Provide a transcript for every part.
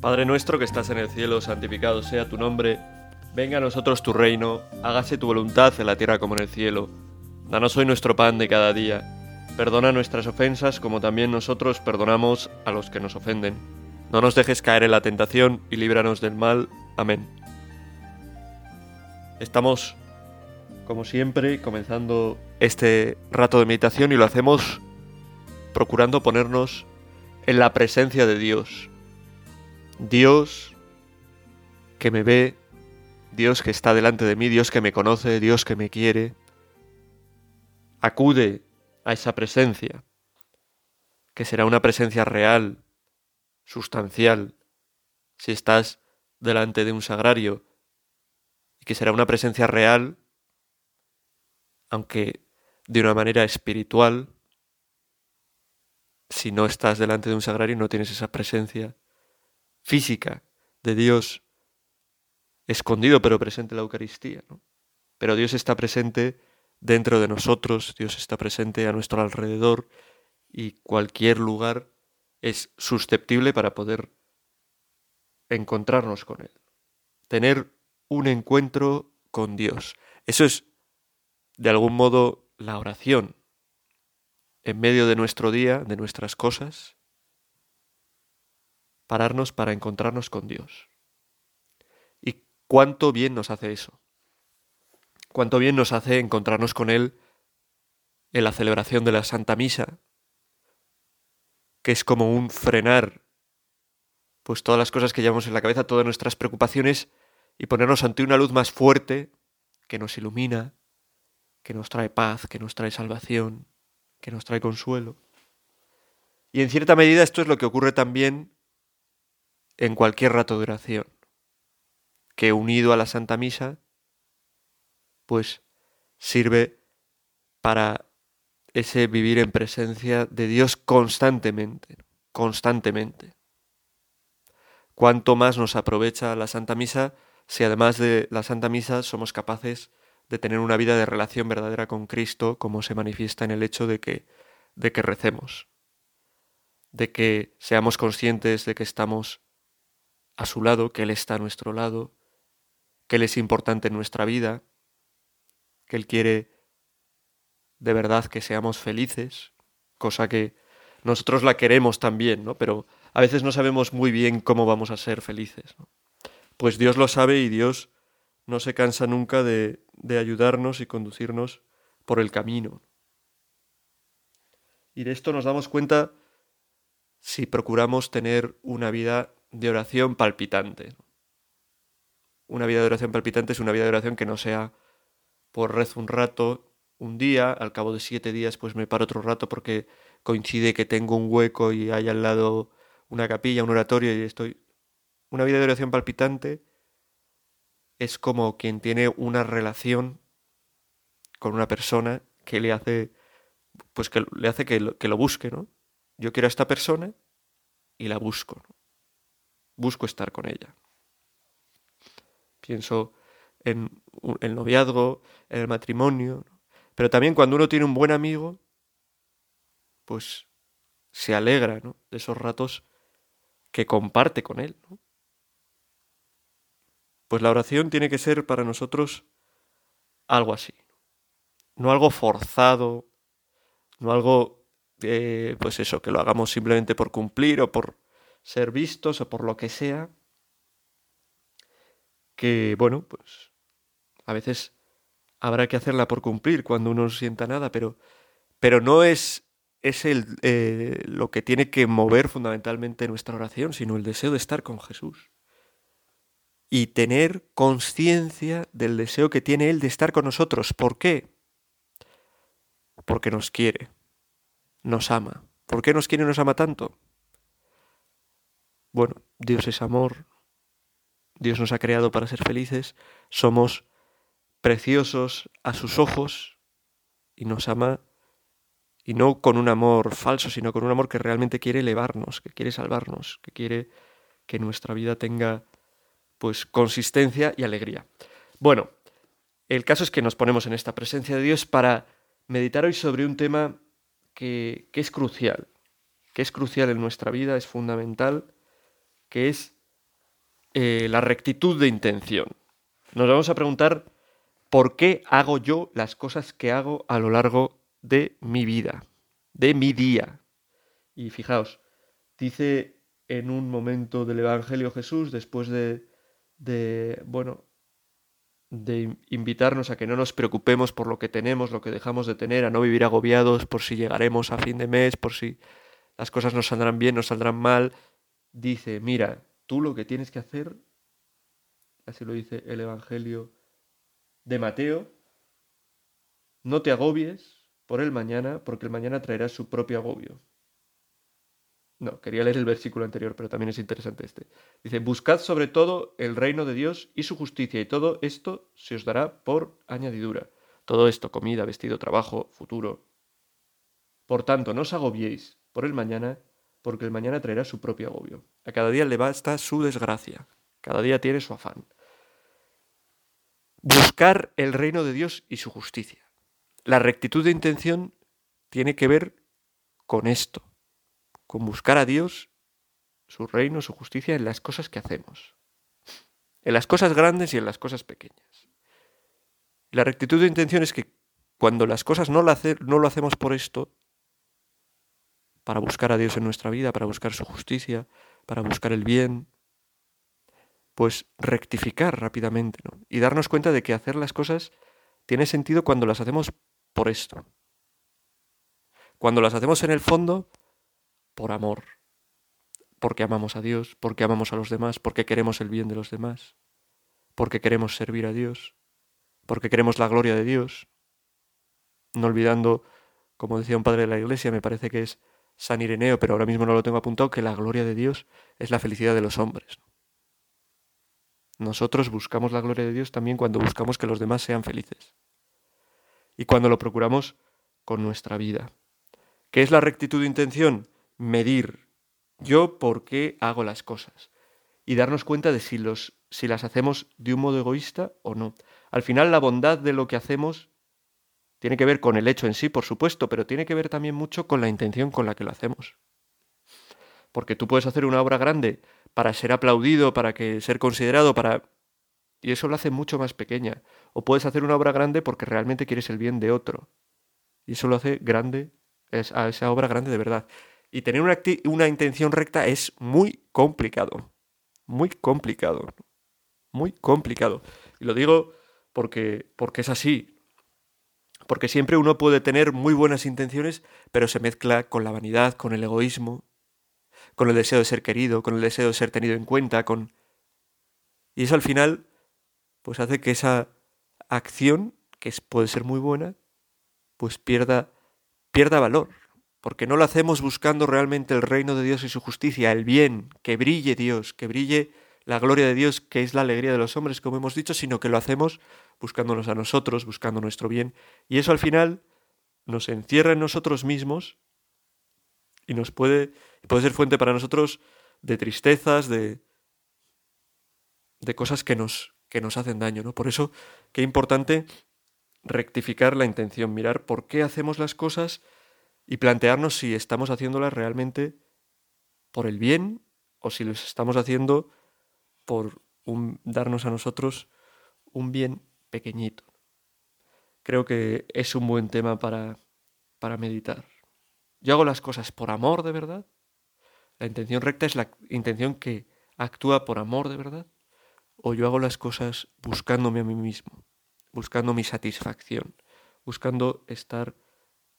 Padre nuestro que estás en el cielo, santificado sea tu nombre, venga a nosotros tu reino, hágase tu voluntad en la tierra como en el cielo. Danos hoy nuestro pan de cada día, perdona nuestras ofensas como también nosotros perdonamos a los que nos ofenden. No nos dejes caer en la tentación y líbranos del mal. Amén. Estamos, como siempre, comenzando este rato de meditación y lo hacemos procurando ponernos en la presencia de Dios. Dios que me ve, Dios que está delante de mí, Dios que me conoce, Dios que me quiere. Acude a esa presencia, que será una presencia real, sustancial, si estás delante de un sagrario, y que será una presencia real, aunque de una manera espiritual, si no estás delante de un sagrario no tienes esa presencia física de Dios escondido pero presente en la Eucaristía. Pero Dios está presente dentro de nosotros, Dios está presente a nuestro alrededor y cualquier lugar es susceptible para poder encontrarnos con Él. Tener un encuentro con Dios. Eso es, de algún modo, la oración. En medio de nuestro día, de nuestras cosas, pararnos para encontrarnos con Dios. Y cuánto bien nos hace eso. Cuánto bien nos hace encontrarnos con Él en la celebración de la Santa Misa, que es como un frenar pues todas las cosas que llevamos en la cabeza, todas nuestras preocupaciones y ponernos ante una luz más fuerte que nos ilumina, que nos trae paz, que nos trae salvación, que nos trae consuelo. Y en cierta medida esto es lo que ocurre también en cualquier rato de oración, que unido a la Santa Misa, pues sirve para ese vivir en presencia de Dios constantemente, constantemente. Cuanto más nos aprovecha la Santa Misa si además de la Santa Misa somos capaces de tener una vida de relación verdadera con Cristo, como se manifiesta en el hecho de que, de que recemos, de que seamos conscientes de que estamos a su lado, que Él está a nuestro lado, que Él es importante en nuestra vida, que Él quiere de verdad que seamos felices, cosa que nosotros la queremos también, ¿no? Pero a veces no sabemos muy bien cómo vamos a ser felices. Pues Dios lo sabe y Dios no se cansa nunca de, de ayudarnos y conducirnos por el camino. Y de esto nos damos cuenta si procuramos tener una vida de oración palpitante. Una vida de oración palpitante es una vida de oración que no sea por rezo un rato, un día, al cabo de siete días pues me paro otro rato porque coincide que tengo un hueco y hay al lado una capilla, un oratorio y estoy... Una vida de oración palpitante es como quien tiene una relación con una persona que le hace pues que le hace que lo, que lo busque, ¿no? Yo quiero a esta persona y la busco. ¿no? Busco estar con ella. Pienso en el noviazgo, en el matrimonio, pero también cuando uno tiene un buen amigo, pues se alegra de esos ratos que comparte con él. Pues la oración tiene que ser para nosotros algo así, no algo forzado, no algo, eh, pues eso, que lo hagamos simplemente por cumplir o por ser vistos o por lo que sea, que bueno, pues a veces habrá que hacerla por cumplir cuando uno no sienta nada, pero, pero no es, es el, eh, lo que tiene que mover fundamentalmente nuestra oración, sino el deseo de estar con Jesús. Y tener conciencia del deseo que tiene Él de estar con nosotros. ¿Por qué? Porque nos quiere, nos ama. ¿Por qué nos quiere y nos ama tanto? Bueno, Dios es amor, Dios nos ha creado para ser felices, somos preciosos a sus ojos y nos ama y no con un amor falso, sino con un amor que realmente quiere elevarnos, que quiere salvarnos, que quiere que nuestra vida tenga pues consistencia y alegría. Bueno, el caso es que nos ponemos en esta presencia de Dios para meditar hoy sobre un tema que, que es crucial, que es crucial en nuestra vida, es fundamental que es eh, la rectitud de intención. Nos vamos a preguntar por qué hago yo las cosas que hago a lo largo de mi vida, de mi día. Y fijaos, dice en un momento del Evangelio Jesús, después de, de bueno, de invitarnos a que no nos preocupemos por lo que tenemos, lo que dejamos de tener, a no vivir agobiados por si llegaremos a fin de mes, por si las cosas nos saldrán bien, nos saldrán mal, dice, mira, tú lo que tienes que hacer, así lo dice el Evangelio de Mateo, no te agobies por el mañana, porque el mañana traerá su propio agobio. No, quería leer el versículo anterior, pero también es interesante este. Dice, buscad sobre todo el reino de Dios y su justicia, y todo esto se os dará por añadidura. Todo esto, comida, vestido, trabajo, futuro. Por tanto, no os agobiéis por el mañana, porque el mañana traerá su propio agobio. A cada día le basta su desgracia, cada día tiene su afán. Buscar el reino de Dios y su justicia. La rectitud de intención tiene que ver con esto con buscar a Dios, su reino, su justicia en las cosas que hacemos, en las cosas grandes y en las cosas pequeñas. La rectitud de intención es que cuando las cosas no lo, no lo hacemos por esto, para buscar a Dios en nuestra vida, para buscar su justicia, para buscar el bien, pues rectificar rápidamente y darnos cuenta de que hacer las cosas tiene sentido cuando las hacemos por esto. Cuando las hacemos en el fondo por amor, porque amamos a Dios, porque amamos a los demás, porque queremos el bien de los demás, porque queremos servir a Dios, porque queremos la gloria de Dios, no olvidando, como decía un padre de la iglesia, me parece que es San Ireneo, pero ahora mismo no lo tengo apuntado, que la gloria de Dios es la felicidad de los hombres. Nosotros buscamos la gloria de Dios también cuando buscamos que los demás sean felices. Y cuando lo procuramos con nuestra vida. ¿Qué es la rectitud de intención? medir yo por qué hago las cosas y darnos cuenta de si, los, si las hacemos de un modo egoísta o no. Al final la bondad de lo que hacemos tiene que ver con el hecho en sí, por supuesto, pero tiene que ver también mucho con la intención con la que lo hacemos. Porque tú puedes hacer una obra grande para ser aplaudido, para que ser considerado, para y eso lo hace mucho más pequeña. O puedes hacer una obra grande porque realmente quieres el bien de otro. Y eso lo hace grande, es a esa obra grande de verdad. Y tener una, una intención recta es muy complicado. Muy complicado. Muy complicado. Y lo digo porque, porque es así. Porque siempre uno puede tener muy buenas intenciones, pero se mezcla con la vanidad, con el egoísmo, con el deseo de ser querido, con el deseo de ser tenido en cuenta, con... Y eso al final, pues hace que esa acción, que puede ser muy buena, pues pierda, pierda valor porque no lo hacemos buscando realmente el reino de Dios y su justicia, el bien, que brille Dios, que brille la gloria de Dios, que es la alegría de los hombres, como hemos dicho, sino que lo hacemos buscándonos a nosotros, buscando nuestro bien. Y eso al final nos encierra en nosotros mismos y nos puede, puede ser fuente para nosotros de tristezas, de, de cosas que nos, que nos hacen daño. ¿no? Por eso, qué importante rectificar la intención, mirar por qué hacemos las cosas, y plantearnos si estamos haciéndolas realmente por el bien o si lo estamos haciendo por darnos a nosotros un bien pequeñito. Creo que es un buen tema para, para meditar. Yo hago las cosas por amor de verdad. La intención recta es la intención que actúa por amor de verdad. O yo hago las cosas buscándome a mí mismo, buscando mi satisfacción, buscando estar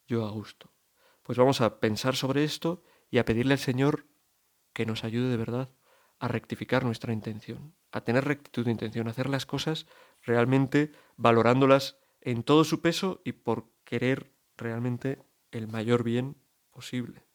yo a gusto. Pues vamos a pensar sobre esto y a pedirle al Señor que nos ayude de verdad a rectificar nuestra intención, a tener rectitud de intención, a hacer las cosas realmente valorándolas en todo su peso y por querer realmente el mayor bien posible.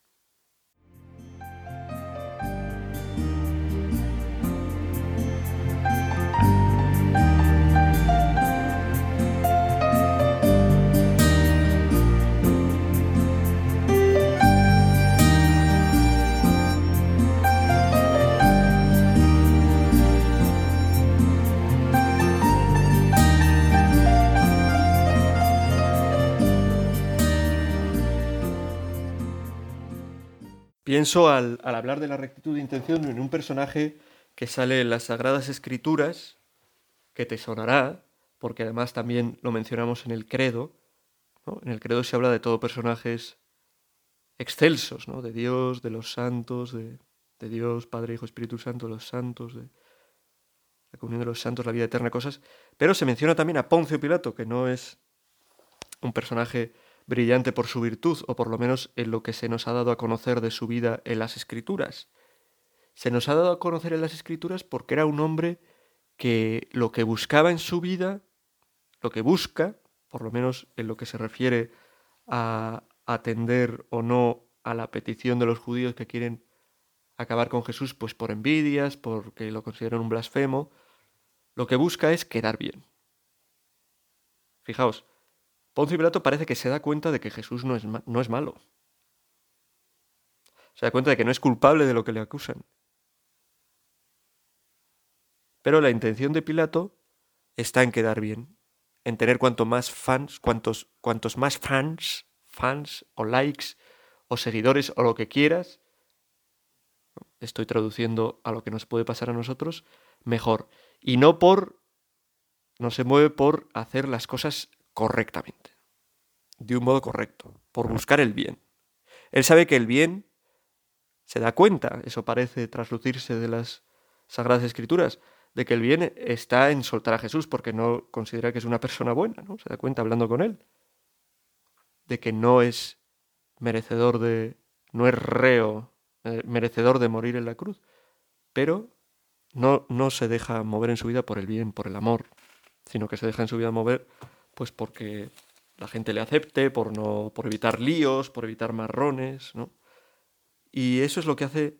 Pienso al, hablar de la rectitud de intención en un personaje que sale en las Sagradas Escrituras, que te sonará, porque además también lo mencionamos en el credo. En el credo se habla de todo personajes excelsos, ¿no? de Dios, de los santos, de, de Dios, Padre, Hijo, Espíritu Santo, los santos, de la comunión de los santos, la vida eterna, cosas. Pero se menciona también a Poncio Pilato, que no es un personaje brillante por su virtud, o por lo menos en lo que se nos ha dado a conocer de su vida en las Escrituras. Se nos ha dado a conocer en las Escrituras porque era un hombre que lo que buscaba en su vida, lo que busca, por lo menos en lo que se refiere a atender o no a la petición de los judíos que quieren acabar con Jesús, pues por envidias, porque lo consideran un blasfemo, lo que busca es quedar bien. Fijaos, Poncio Pilato parece que se da cuenta de que Jesús no es, no es malo. Se da cuenta de que no es culpable de lo que le acusan. Pero la intención de Pilato está en quedar bien, en tener cuanto más fans, cuantos, cuantos más fans, fans o likes o seguidores o lo que quieras, estoy traduciendo a lo que nos puede pasar a nosotros, mejor. Y no por, no se mueve por hacer las cosas correctamente, de un modo correcto, por buscar el bien. Él sabe que el bien se da cuenta, eso parece traslucirse de las Sagradas Escrituras, de que el bien está en soltar a Jesús porque no considera que es una persona buena, ¿no? Se da cuenta hablando con él, de que no es merecedor de, no es reo, eh, merecedor de morir en la cruz, pero no, no se deja mover en su vida por el bien, por el amor, sino que se deja en su vida mover pues porque la gente le acepte, por, no, por evitar líos, por evitar marrones, ¿no? Y eso es lo que hace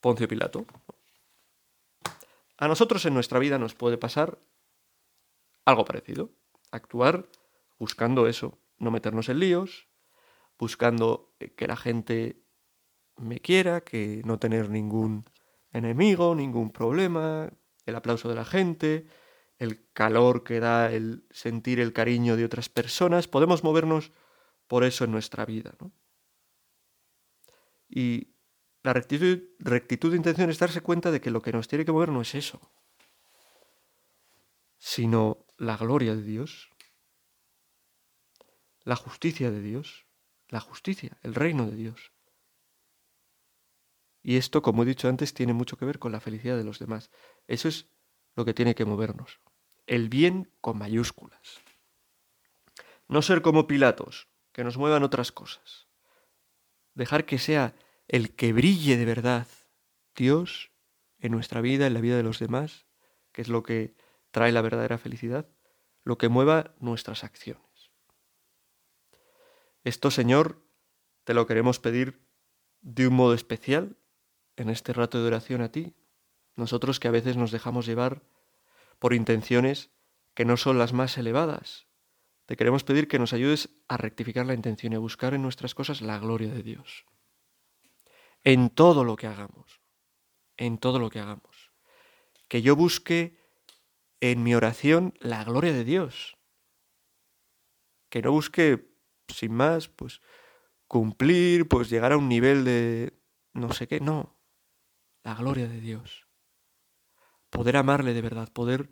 Poncio Pilato. A nosotros en nuestra vida nos puede pasar algo parecido. Actuar buscando eso, no meternos en líos, buscando que la gente me quiera, que no tener ningún enemigo, ningún problema, el aplauso de la gente, el calor que da el sentir el cariño de otras personas, podemos movernos por eso en nuestra vida. Y la rectitud, rectitud de intención es darse cuenta de que lo que nos tiene que mover no es eso, sino la gloria de Dios, la justicia de Dios, la justicia, el reino de Dios. Y esto, como he dicho antes, tiene mucho que ver con la felicidad de los demás. Eso es lo que tiene que movernos el bien con mayúsculas. No ser como Pilatos, que nos muevan otras cosas. Dejar que sea el que brille de verdad Dios en nuestra vida, en la vida de los demás, que es lo que trae la verdadera felicidad, lo que mueva nuestras acciones. Esto, Señor, te lo queremos pedir de un modo especial en este rato de oración a ti, nosotros que a veces nos dejamos llevar por intenciones que no son las más elevadas. Te queremos pedir que nos ayudes a rectificar la intención y a buscar en nuestras cosas la gloria de Dios. En todo lo que hagamos, en todo lo que hagamos. Que yo busque en mi oración la gloria de Dios. Que no busque, sin más, pues cumplir, pues llegar a un nivel de no sé qué, no. La gloria de Dios poder amarle de verdad, poder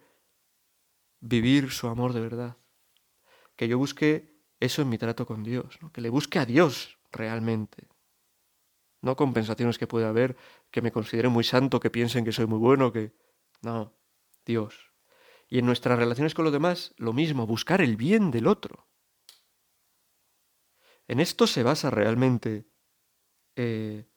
vivir su amor de verdad. Que yo busque eso en mi trato con Dios, que le busque a Dios realmente. No compensaciones que pueda haber, que me considere muy santo, que piensen que soy muy bueno, que... No, Dios. Y en nuestras relaciones con los demás, lo mismo, buscar el bien del otro. En esto se basa realmente eh,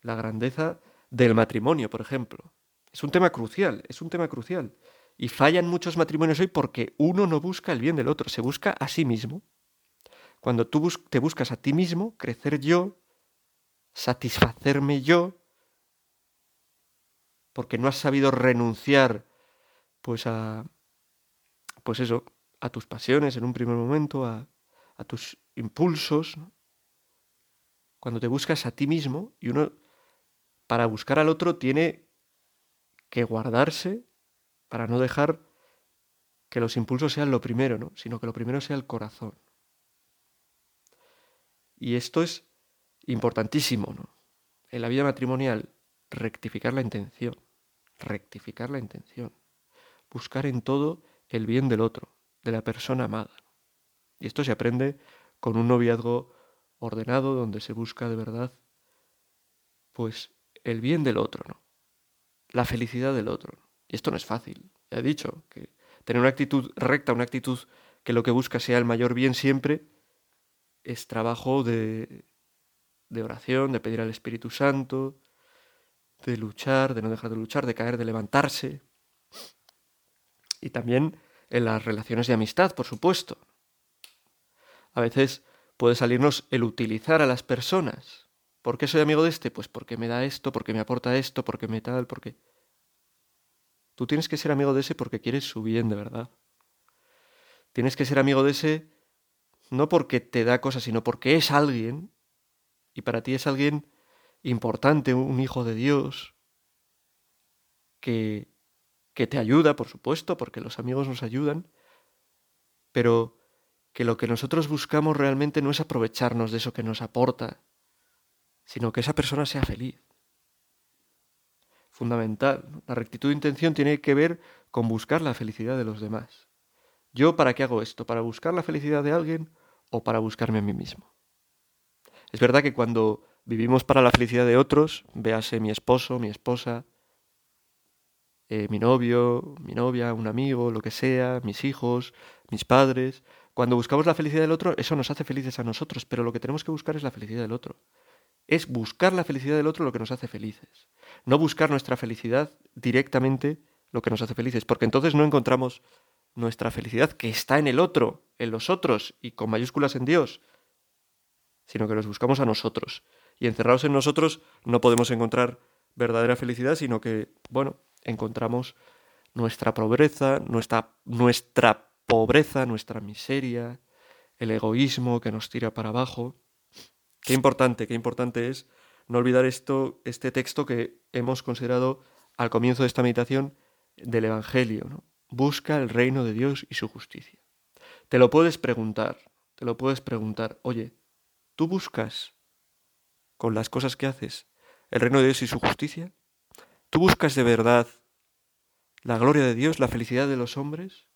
la grandeza del matrimonio, por ejemplo. Es un tema crucial, es un tema crucial. Y fallan muchos matrimonios hoy porque uno no busca el bien del otro, se busca a sí mismo. Cuando tú te buscas a ti mismo, crecer yo, satisfacerme yo, porque no has sabido renunciar pues a pues eso, a tus pasiones en un primer momento, a, a tus impulsos. Cuando te buscas a ti mismo y uno para buscar al otro tiene que guardarse para no dejar que los impulsos sean lo primero, ¿no? sino que lo primero sea el corazón. Y esto es importantísimo, ¿no? En la vida matrimonial, rectificar la intención. rectificar la intención, buscar en todo el bien del otro, de la persona amada. Y esto se aprende con un noviazgo ordenado donde se busca de verdad pues el bien del otro, ¿no? La felicidad del otro. Y esto no es fácil. Ya he dicho que tener una actitud recta, una actitud que lo que busca sea el mayor bien siempre, es trabajo de, de oración, de pedir al Espíritu Santo, de luchar, de no dejar de luchar, de caer, de levantarse. Y también en las relaciones de amistad, por supuesto. A veces puede salirnos el utilizar a las personas. ¿Por qué soy amigo de este? Pues porque me da esto, porque me aporta esto, porque me tal, porque... Tú tienes que ser amigo de ese porque quieres su bien de verdad. Tienes que ser amigo de ese no porque te da cosas, sino porque es alguien, y para ti es alguien importante, un hijo de Dios, que, que te ayuda, por supuesto, porque los amigos nos ayudan, pero que lo que nosotros buscamos realmente no es aprovecharnos de eso que nos aporta, sino que esa persona sea feliz. Fundamental. La rectitud de intención tiene que ver con buscar la felicidad de los demás. ¿Yo para qué hago esto? ¿Para buscar la felicidad de alguien o para buscarme a mí mismo? Es verdad que cuando vivimos para la felicidad de otros, véase mi esposo, mi esposa, eh, mi novio, mi novia, un amigo, lo que sea, mis hijos, mis padres, cuando buscamos la felicidad del otro, eso nos hace felices a nosotros, pero lo que tenemos que buscar es la felicidad del otro. Es buscar la felicidad del otro lo que nos hace felices. No buscar nuestra felicidad directamente lo que nos hace felices, porque entonces no encontramos nuestra felicidad que está en el otro, en los otros y con mayúsculas en Dios, sino que nos buscamos a nosotros. Y encerrados en nosotros no podemos encontrar verdadera felicidad, sino que, bueno, encontramos nuestra pobreza, nuestra, nuestra pobreza, nuestra miseria, el egoísmo que nos tira para abajo. Qué importante, qué importante es no olvidar esto, este texto que hemos considerado al comienzo de esta meditación del Evangelio. ¿no? Busca el reino de Dios y su justicia. Te lo puedes preguntar, te lo puedes preguntar, oye, ¿tú buscas con las cosas que haces el reino de Dios y su justicia? ¿Tú buscas de verdad la gloria de Dios, la felicidad de los hombres?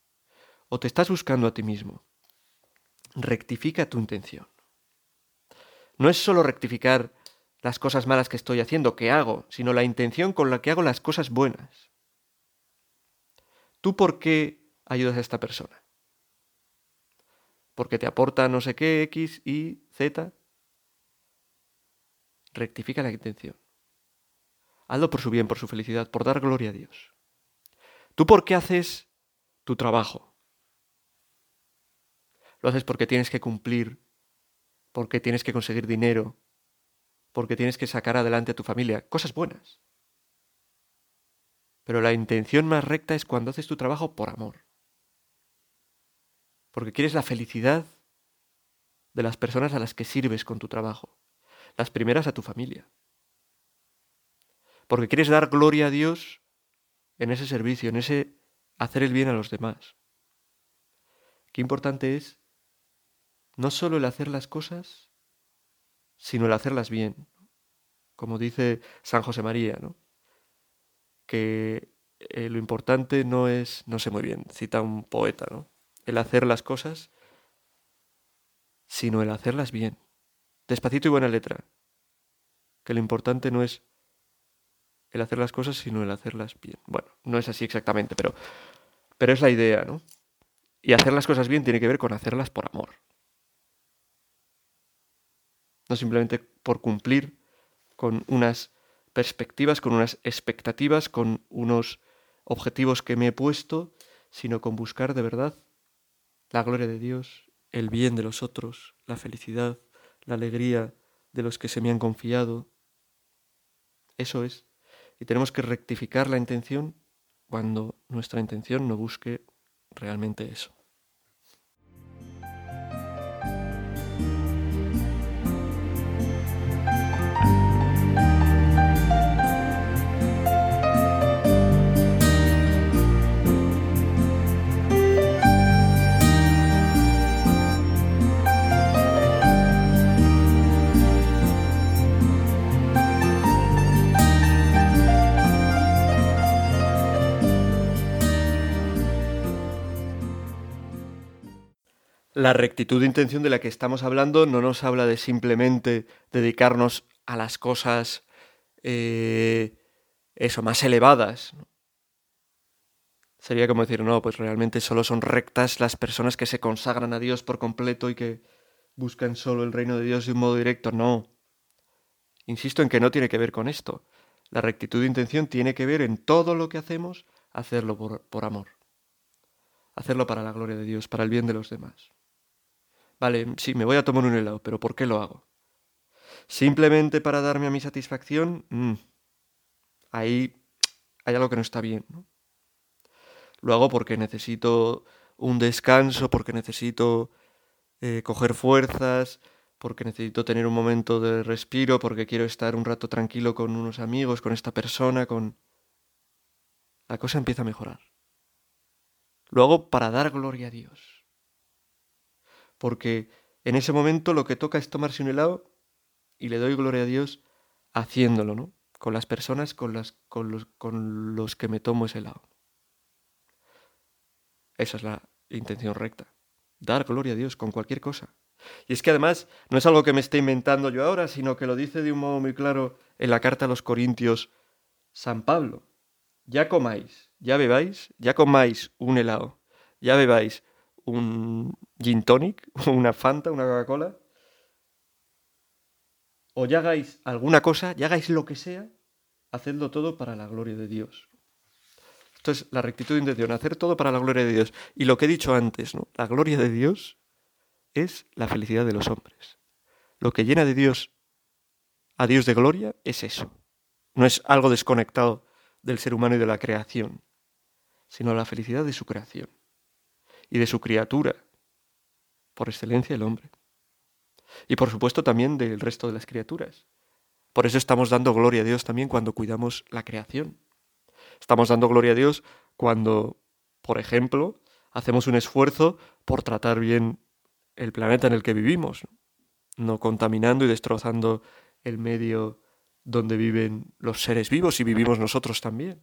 ¿O te estás buscando a ti mismo? Rectifica tu intención. No es solo rectificar las cosas malas que estoy haciendo, que hago, sino la intención con la que hago las cosas buenas. ¿Tú por qué ayudas a esta persona? ¿Porque te aporta no sé qué, X, Y, Z? Rectifica la intención. Hazlo por su bien, por su felicidad, por dar gloria a Dios. ¿Tú por qué haces tu trabajo? Lo haces porque tienes que cumplir, porque tienes que conseguir dinero, porque tienes que sacar adelante a tu familia. Cosas buenas. Pero la intención más recta es cuando haces tu trabajo por amor. Porque quieres la felicidad de las personas a las que sirves con tu trabajo. Las primeras a tu familia. Porque quieres dar gloria a Dios en ese servicio, en ese hacer el bien a los demás. Qué importante es no solo el hacer las cosas, sino el hacerlas bien. Como dice San José María, ¿no? que eh, lo importante no es, no sé muy bien, cita un poeta, ¿no? El hacer las cosas, sino el hacerlas bien. Despacito y buena letra. Que lo importante no es el hacer las cosas, sino el hacerlas bien. Bueno, no es así exactamente, pero, pero es la idea, ¿no? Y hacer las cosas bien tiene que ver con hacerlas por amor no simplemente por cumplir con unas perspectivas, con unas expectativas, con unos objetivos que me he puesto, sino con buscar de verdad la gloria de Dios, el bien de los otros, la felicidad, la alegría de los que se me han confiado. Eso es. Y tenemos que rectificar la intención cuando nuestra intención no busque realmente eso. La rectitud de intención de la que estamos hablando no nos habla de simplemente dedicarnos a las cosas, eh, eso, más elevadas. Sería como decir, no, pues realmente solo son rectas las personas que se consagran a Dios por completo y que buscan solo el reino de Dios de un modo directo. No. Insisto en que no tiene que ver con esto. La rectitud de intención tiene que ver en todo lo que hacemos, hacerlo por, por amor. Hacerlo para la gloria de Dios, para el bien de los demás. Vale, sí, me voy a tomar un helado, pero ¿por qué lo hago? Simplemente para darme a mi satisfacción, mm, ahí hay algo que no está bien. Lo hago porque necesito un descanso, porque necesito eh, coger fuerzas, porque necesito tener un momento de respiro, porque quiero estar un rato tranquilo con unos amigos, con esta persona, con... La cosa empieza a mejorar. Lo hago para dar gloria a Dios. Porque en ese momento lo que toca es tomarse un helado y le doy gloria a Dios haciéndolo, ¿no? Con las personas con, las, los que me tomo ese helado. Esa es la intención recta. Dar gloria a Dios con cualquier cosa. Y es que además no es algo que me esté inventando yo ahora, sino que lo dice de un modo muy claro en la carta a los Corintios San Pablo. Ya comáis, ya bebáis, ya comáis un helado, ya bebáis un gin tonic, una Fanta, una Coca-Cola, o ya hagáis alguna cosa, ya hagáis lo que sea, hacedlo todo para la gloria de Dios. Esto es la rectitud de intención, hacer todo para la gloria de Dios. Y lo que he dicho antes, ¿no? La gloria de Dios es la felicidad de los hombres. Lo que llena de Dios a Dios de gloria es eso. No es algo desconectado del ser humano y de la creación, sino la felicidad de su creación y de su criatura, por excelencia el hombre. Y por supuesto también del resto de las criaturas. Por eso estamos dando gloria a Dios también cuando cuidamos la creación. Estamos dando gloria a Dios cuando, por ejemplo, hacemos un esfuerzo por tratar bien el planeta en el que vivimos, no contaminando y destrozando el medio donde viven los seres vivos y vivimos nosotros también.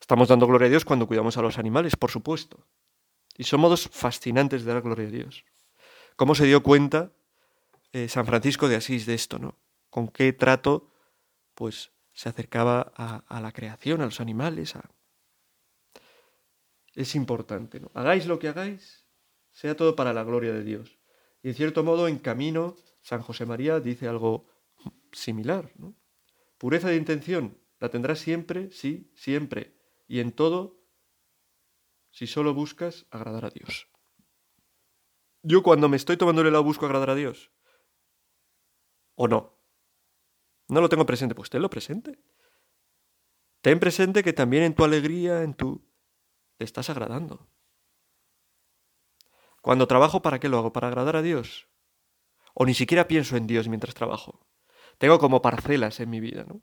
Estamos dando gloria a Dios cuando cuidamos a los animales, por supuesto. Y son modos fascinantes de dar gloria a Dios. ¿Cómo se dio cuenta eh, San Francisco de Asís de esto, ¿no? Con qué trato, pues, se acercaba a, la creación, a los animales. Es importante, ¿no? Hagáis lo que hagáis, sea todo para la gloria de Dios. Y en cierto modo, en camino, San José María dice algo similar. Pureza de intención la tendrás siempre, sí, siempre. Y en todo, si solo buscas agradar a Dios. Yo cuando me estoy tomando el helado busco agradar a Dios. ¿O no? No lo tengo presente, pues tenlo presente. Ten presente que también en tu alegría, en tu... te estás agradando. Cuando trabajo, ¿para qué lo hago? ¿Para agradar a Dios? O ni siquiera pienso en Dios mientras trabajo. Tengo como parcelas en mi vida, ¿no?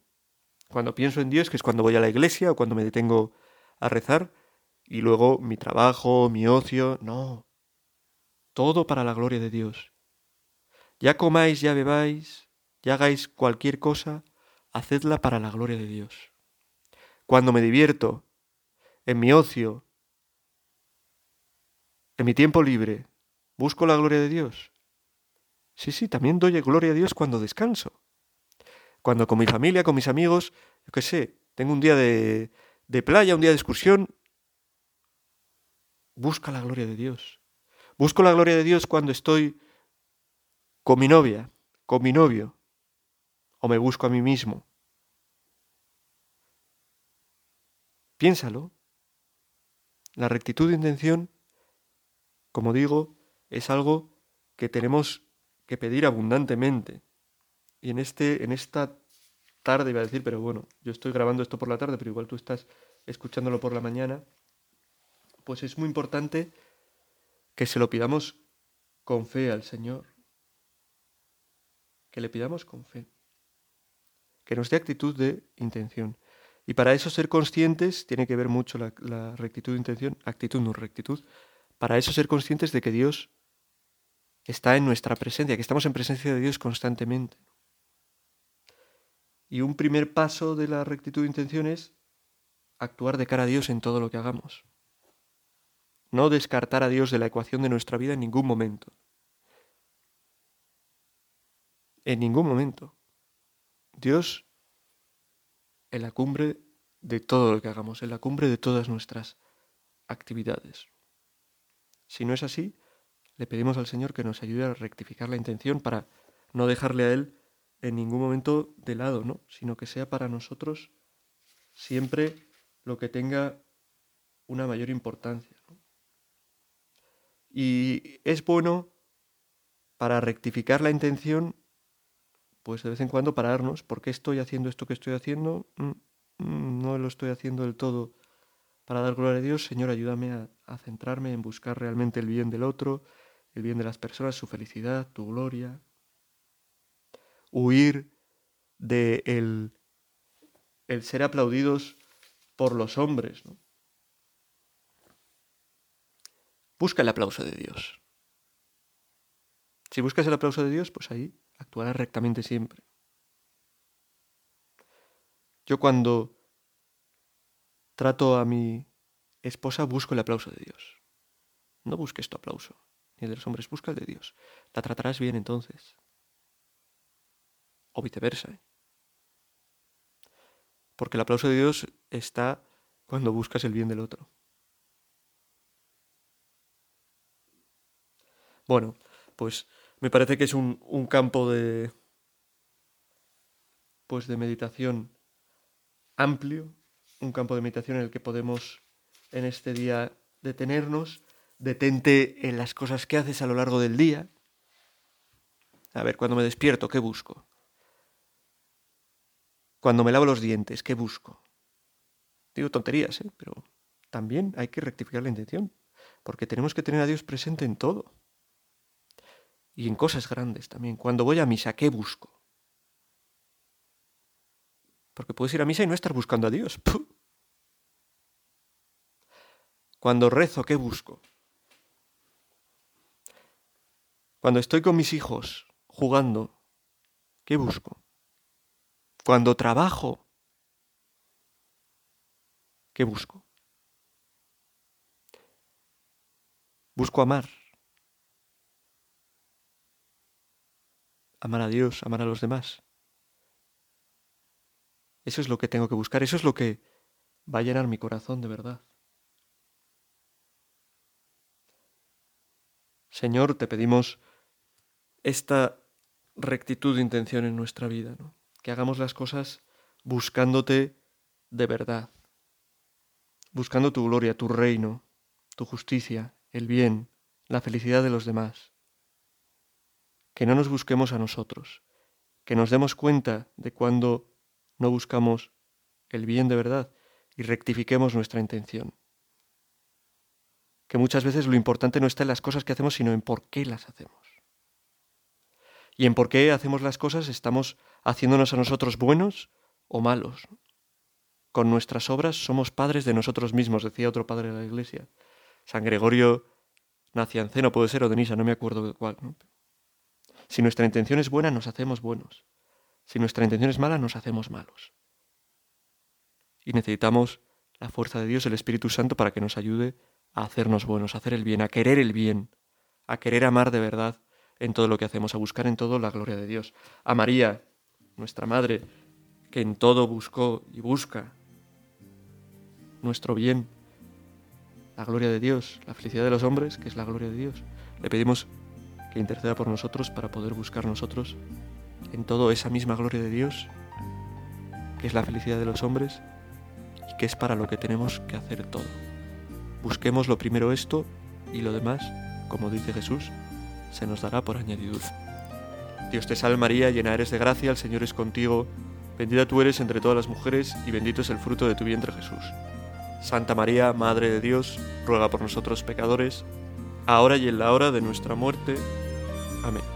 Cuando pienso en Dios, que es cuando voy a la iglesia o cuando me detengo a rezar, y luego mi trabajo, mi ocio, no. Todo para la gloria de Dios. Ya comáis, ya bebáis, ya hagáis cualquier cosa, hacedla para la gloria de Dios. Cuando me divierto, en mi ocio, en mi tiempo libre, busco la gloria de Dios. Sí, sí, también doy gloria a Dios cuando descanso. Cuando con mi familia, con mis amigos, yo qué sé, tengo un día de, de playa, un día de excursión, busca la gloria de Dios. Busco la gloria de Dios cuando estoy con mi novia, con mi novio, o me busco a mí mismo. Piénsalo. La rectitud de intención como digo, es algo que tenemos que pedir abundantemente. Y en, este, en esta tarde, iba a decir, pero bueno, yo estoy grabando esto por la tarde, pero igual tú estás escuchándolo por la mañana, pues es muy importante que se lo pidamos con fe al Señor. Que le pidamos con fe. Que nos dé actitud de intención. Y para eso ser conscientes tiene que ver mucho la, rectitud de intención, actitud no rectitud, para eso ser conscientes de que Dios está en nuestra presencia, que estamos en presencia de Dios constantemente. Y un primer paso de la rectitud de intención es actuar de cara a Dios en todo lo que hagamos. No descartar a Dios de la ecuación de nuestra vida en ningún momento. En ningún momento. Dios en la cumbre de todo lo que hagamos, en la cumbre de todas nuestras actividades. Si no es así, le pedimos al Señor que nos ayude a rectificar la intención para no dejarle a Él en ningún momento de lado, ¿no? sino que sea para nosotros siempre lo que tenga una mayor importancia. Y es bueno para rectificar la intención, pues de vez en cuando pararnos, ¿por qué estoy haciendo esto que estoy haciendo? Mm, mm, no lo estoy haciendo del todo para dar gloria a Dios. Señor, ayúdame a, centrarme en buscar realmente el bien del otro, el bien de las personas, su felicidad, tu gloria. Huir de el, el ser aplaudidos por los hombres. Busca el aplauso de Dios. Si buscas el aplauso de Dios, pues ahí actuarás rectamente siempre. Yo cuando trato a mi esposa busco el aplauso de Dios. No busques tu aplauso, ni el de los hombres, busca el de Dios. La tratarás bien entonces. O viceversa. ¿eh? Porque el aplauso de Dios está cuando buscas el bien del otro. Bueno, pues me parece que es un, un campo de pues de meditación amplio, un campo de meditación en el que podemos en este día detenernos, detente en las cosas que haces a lo largo del día. A ver, cuando me despierto, ¿qué busco? Cuando me lavo los dientes, ¿qué busco? Digo tonterías, ¿eh? pero también hay que rectificar la intención, porque tenemos que tener a Dios presente en todo y en cosas grandes también. Cuando voy a misa, ¿qué busco? Porque puedes ir a misa y no estar buscando a Dios. Cuando rezo, ¿qué busco? Cuando estoy con mis hijos jugando, ¿qué busco? Cuando trabajo, ¿qué busco? Busco amar. Amar a Dios, amar a los demás. Eso es lo que tengo que buscar, eso es lo que va a llenar mi corazón de verdad. Señor, te pedimos esta rectitud de intención en nuestra vida, que hagamos las cosas buscándote de verdad, buscando tu gloria, tu reino, tu justicia, el bien, la felicidad de los demás que no nos busquemos a nosotros, que nos demos cuenta de cuando no buscamos el bien de verdad y rectifiquemos nuestra intención. Que muchas veces lo importante no está en las cosas que hacemos, sino en por qué las hacemos. Y en por qué hacemos las cosas estamos haciéndonos a nosotros buenos o malos. Con nuestras obras somos padres de nosotros mismos, decía otro padre de la iglesia. San Gregorio Nacianceno puede ser o Denisa, no me acuerdo de cuál. Si nuestra intención es buena, nos hacemos buenos. Si nuestra intención es mala, nos hacemos malos. Y necesitamos la fuerza de Dios, el Espíritu Santo, para que nos ayude a hacernos buenos, a hacer el bien, a querer el bien, a querer amar de verdad en todo lo que hacemos, a buscar en todo la gloria de Dios. A María, nuestra Madre, que en todo buscó y busca nuestro bien, la gloria de Dios, la felicidad de los hombres, que es la gloria de Dios. Le pedimos que interceda por nosotros para poder buscar nosotros en todo esa misma gloria de Dios, que es la felicidad de los hombres y que es para lo que tenemos que hacer todo. Busquemos lo primero esto y lo demás, como dice Jesús, se nos dará por añadidura. Dios te salve María, llena eres de gracia, el Señor es contigo, bendita tú eres entre todas las mujeres y bendito es el fruto de tu vientre Jesús. Santa María, Madre de Dios, ruega por nosotros pecadores, ahora y en la hora de nuestra muerte. Amén.